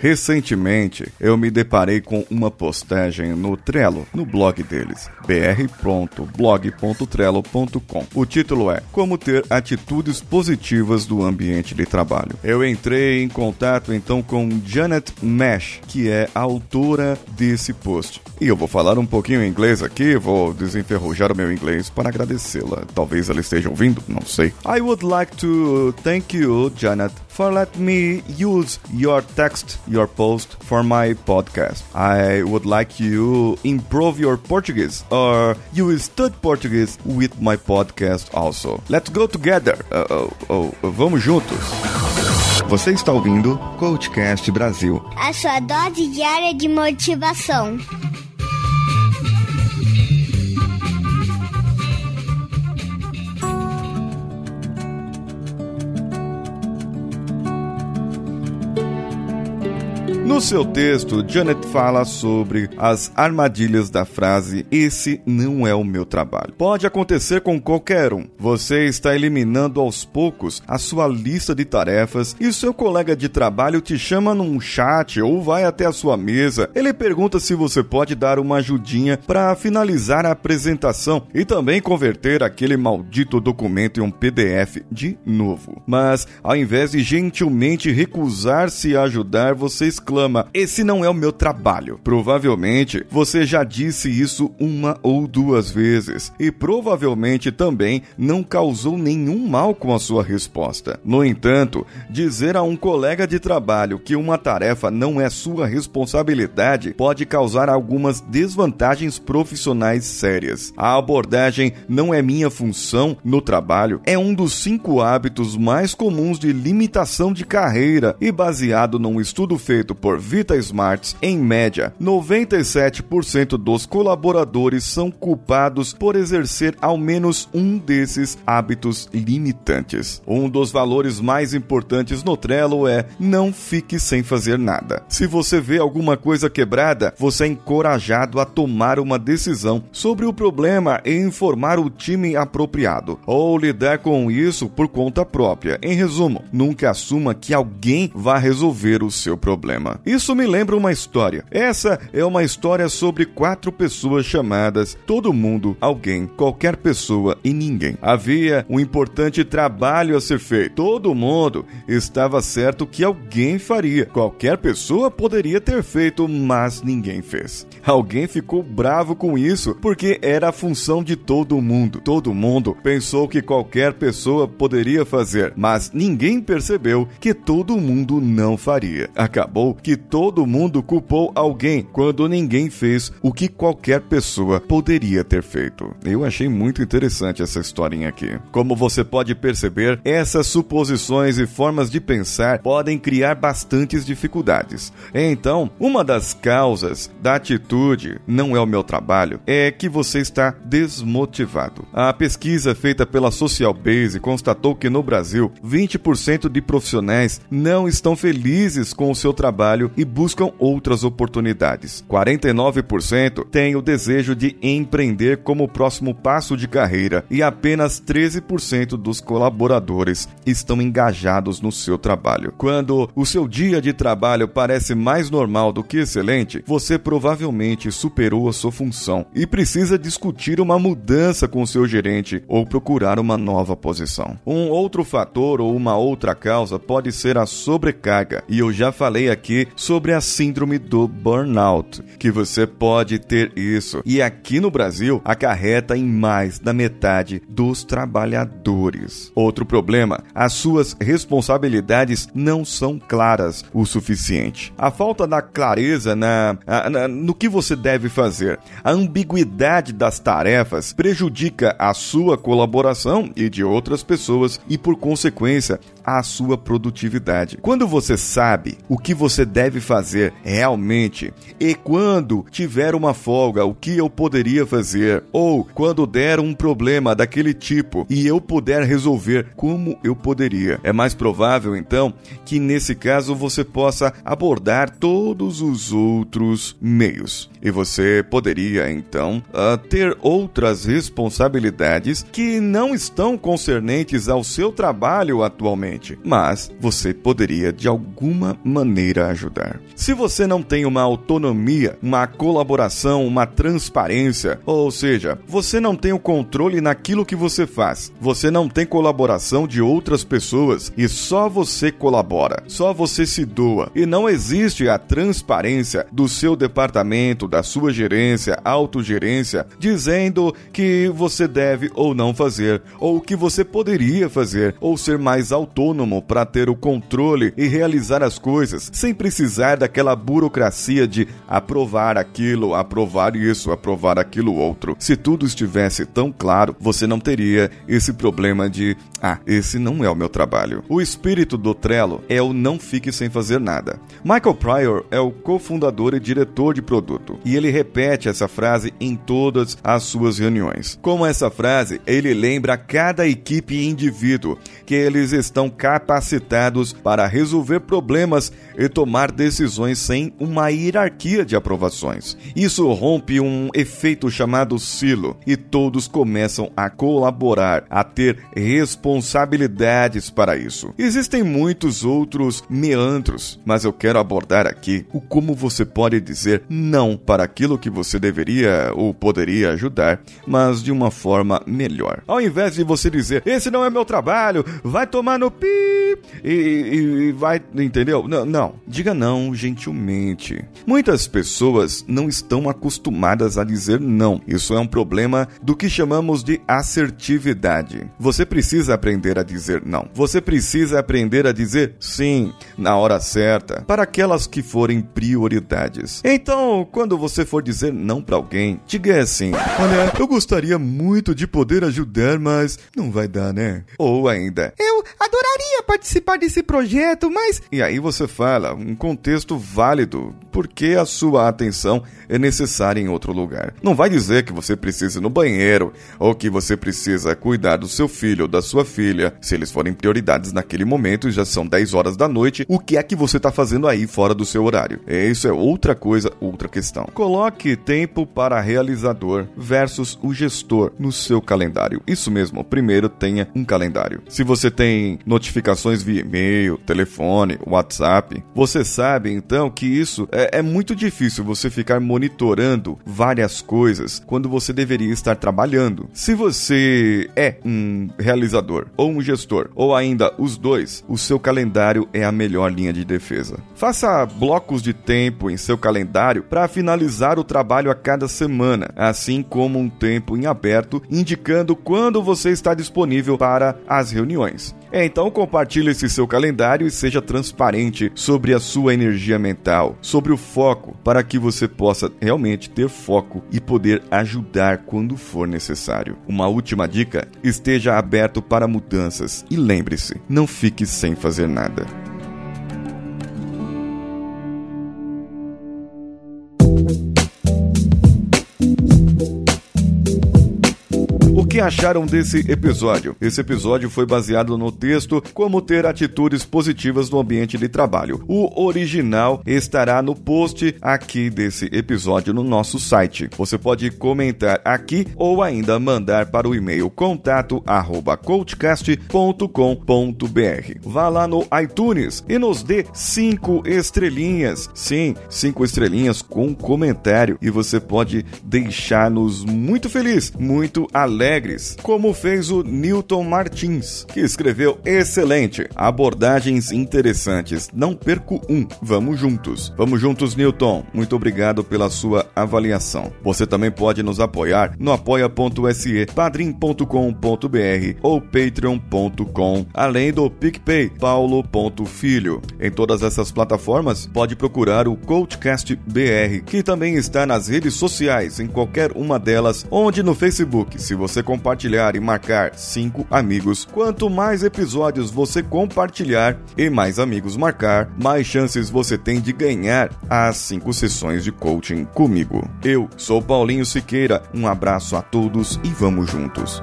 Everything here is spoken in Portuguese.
Recentemente, eu me deparei com uma postagem no Trello, no blog deles, br.blog.trello.com. O título é Como ter atitudes positivas do ambiente de trabalho. Eu entrei em contato então com Janet Mesh, que é a autora desse post. E eu vou falar um pouquinho em inglês aqui, vou desenferrujar o meu inglês para agradecê-la. Talvez ela esteja ouvindo, não sei. I would like to thank you, Janet, for letting me use your text, your post for my podcast. I would like you improve your Portuguese or you study Portuguese with my podcast also. Let's go together. Uh, uh, uh, vamos juntos. Você está ouvindo Coachcast Brasil. A sua dose diária de motivação. No seu texto, Janet fala sobre as armadilhas da frase esse não é o meu trabalho. Pode acontecer com qualquer um. Você está eliminando aos poucos a sua lista de tarefas e seu colega de trabalho te chama num chat ou vai até a sua mesa. Ele pergunta se você pode dar uma ajudinha para finalizar a apresentação e também converter aquele maldito documento em um PDF de novo. Mas ao invés de gentilmente recusar-se a ajudar, você exclama reclama: Esse não é o meu trabalho. Provavelmente você já disse isso uma ou duas vezes e provavelmente também não causou nenhum mal com a sua resposta. No entanto, dizer a um colega de trabalho que uma tarefa não é sua responsabilidade pode causar algumas desvantagens profissionais sérias. A abordagem não é minha função no trabalho é um dos cinco hábitos mais comuns de limitação de carreira e baseado num estudo feito por por Vita Smarts, em média, 97% dos colaboradores são culpados por exercer ao menos um desses hábitos limitantes. Um dos valores mais importantes no Trello é não fique sem fazer nada. Se você vê alguma coisa quebrada, você é encorajado a tomar uma decisão sobre o problema e informar o time apropriado, ou lidar com isso por conta própria. Em resumo, nunca assuma que alguém vai resolver o seu problema. Isso me lembra uma história. Essa é uma história sobre quatro pessoas chamadas todo mundo, alguém, qualquer pessoa e ninguém. Havia um importante trabalho a ser feito. Todo mundo estava certo que alguém faria. Qualquer pessoa poderia ter feito, mas ninguém fez. Alguém ficou bravo com isso porque era a função de todo mundo. Todo mundo pensou que qualquer pessoa poderia fazer, mas ninguém percebeu que todo mundo não faria. Acabou que que todo mundo culpou alguém quando ninguém fez o que qualquer pessoa poderia ter feito. Eu achei muito interessante essa historinha aqui. Como você pode perceber, essas suposições e formas de pensar podem criar bastantes dificuldades. Então, uma das causas da atitude não é o meu trabalho é que você está desmotivado. A pesquisa feita pela Social Base constatou que no Brasil, 20% de profissionais não estão felizes com o seu trabalho trabalho e buscam outras oportunidades. 49% têm o desejo de empreender como próximo passo de carreira e apenas 13% dos colaboradores estão engajados no seu trabalho. Quando o seu dia de trabalho parece mais normal do que excelente, você provavelmente superou a sua função e precisa discutir uma mudança com o seu gerente ou procurar uma nova posição. Um outro fator ou uma outra causa pode ser a sobrecarga, e eu já falei aqui sobre a síndrome do burnout, que você pode ter isso. E aqui no Brasil, acarreta em mais da metade dos trabalhadores. Outro problema, as suas responsabilidades não são claras o suficiente. A falta da clareza na, na no que você deve fazer, a ambiguidade das tarefas prejudica a sua colaboração e de outras pessoas e, por consequência, a sua produtividade. Quando você sabe o que você deve fazer realmente e quando tiver uma folga, o que eu poderia fazer, ou quando der um problema daquele tipo e eu puder resolver, como eu poderia. É mais provável então que nesse caso você possa abordar todos os outros meios. E você poderia então uh, ter outras responsabilidades que não estão concernentes ao seu trabalho atualmente mas você poderia de alguma maneira ajudar. Se você não tem uma autonomia, uma colaboração, uma transparência, ou seja, você não tem o controle naquilo que você faz, você não tem colaboração de outras pessoas e só você colabora, só você se doa e não existe a transparência do seu departamento, da sua gerência, autogerência, dizendo que você deve ou não fazer, ou que você poderia fazer, ou ser mais autônomo para ter o controle e realizar as coisas sem precisar daquela burocracia de aprovar aquilo, aprovar isso, aprovar aquilo outro. Se tudo estivesse tão claro, você não teria esse problema de ah, esse não é o meu trabalho. O espírito do Trello é o não fique sem fazer nada. Michael Pryor é o cofundador e diretor de produto, e ele repete essa frase em todas as suas reuniões. Como essa frase, ele lembra cada equipe e indivíduo que eles estão capacitados para resolver problemas e tomar decisões sem uma hierarquia de aprovações. Isso rompe um efeito chamado silo e todos começam a colaborar, a ter responsabilidades para isso. Existem muitos outros meandros, mas eu quero abordar aqui o como você pode dizer não para aquilo que você deveria ou poderia ajudar, mas de uma forma melhor. Ao invés de você dizer, esse não é meu trabalho, vai tomar no pi e, e, e vai, entendeu? Não, não, diga não gentilmente. Muitas pessoas não estão acostumadas a dizer não. Isso é um problema do que chamamos de assertividade. Você precisa aprender a dizer não. Você precisa aprender a dizer sim na hora certa para aquelas que forem prioridades. Então, quando você for dizer não para alguém, diga assim: Olha, eu gostaria muito de poder ajudar, mas não vai dar, né? Ou ainda, adoraria participar desse projeto, mas. E aí você fala um contexto válido, porque a sua atenção é necessária em outro lugar. Não vai dizer que você precisa ir no banheiro ou que você precisa cuidar do seu filho ou da sua filha, se eles forem prioridades naquele momento e já são 10 horas da noite. O que é que você está fazendo aí fora do seu horário? Isso é outra coisa, outra questão. Coloque tempo para realizador versus o gestor no seu calendário. Isso mesmo, primeiro tenha um calendário. Se você tem notificações via e-mail, telefone, WhatsApp, você sabe então que isso é, é muito difícil você ficar monitorando várias coisas quando você deveria estar trabalhando. Se você é um realizador ou um gestor, ou ainda os dois, o seu calendário é a melhor linha de defesa. Faça blocos de tempo em seu calendário para finalizar o trabalho a cada semana, assim como um tempo em aberto indicando quando você está disponível para as reuniões. É, então compartilhe esse seu calendário e seja transparente sobre a sua energia mental, sobre o foco, para que você possa realmente ter foco e poder ajudar quando for necessário. Uma última dica: esteja aberto para mudanças e lembre-se, não fique sem fazer nada. Acharam desse episódio? Esse episódio foi baseado no texto Como ter atitudes positivas no ambiente de trabalho. O original estará no post aqui desse episódio no nosso site. Você pode comentar aqui ou ainda mandar para o e-mail contato@coachcast.com.br. Vá lá no iTunes e nos dê cinco estrelinhas. Sim, cinco estrelinhas com comentário e você pode deixar-nos muito feliz, muito alegre como fez o Newton Martins, que escreveu excelente, abordagens interessantes. Não perco um. Vamos juntos. Vamos juntos, Newton. Muito obrigado pela sua avaliação. Você também pode nos apoiar no apoia.se, padrim.com.br ou patreon.com, além do PicPay, paulo.filho. Em todas essas plataformas, pode procurar o Coachcast BR, que também está nas redes sociais, em qualquer uma delas, onde no Facebook, se você compartilhar e marcar cinco amigos. Quanto mais episódios você compartilhar e mais amigos marcar, mais chances você tem de ganhar as cinco sessões de coaching comigo. Eu sou Paulinho Siqueira, um abraço a todos e vamos juntos.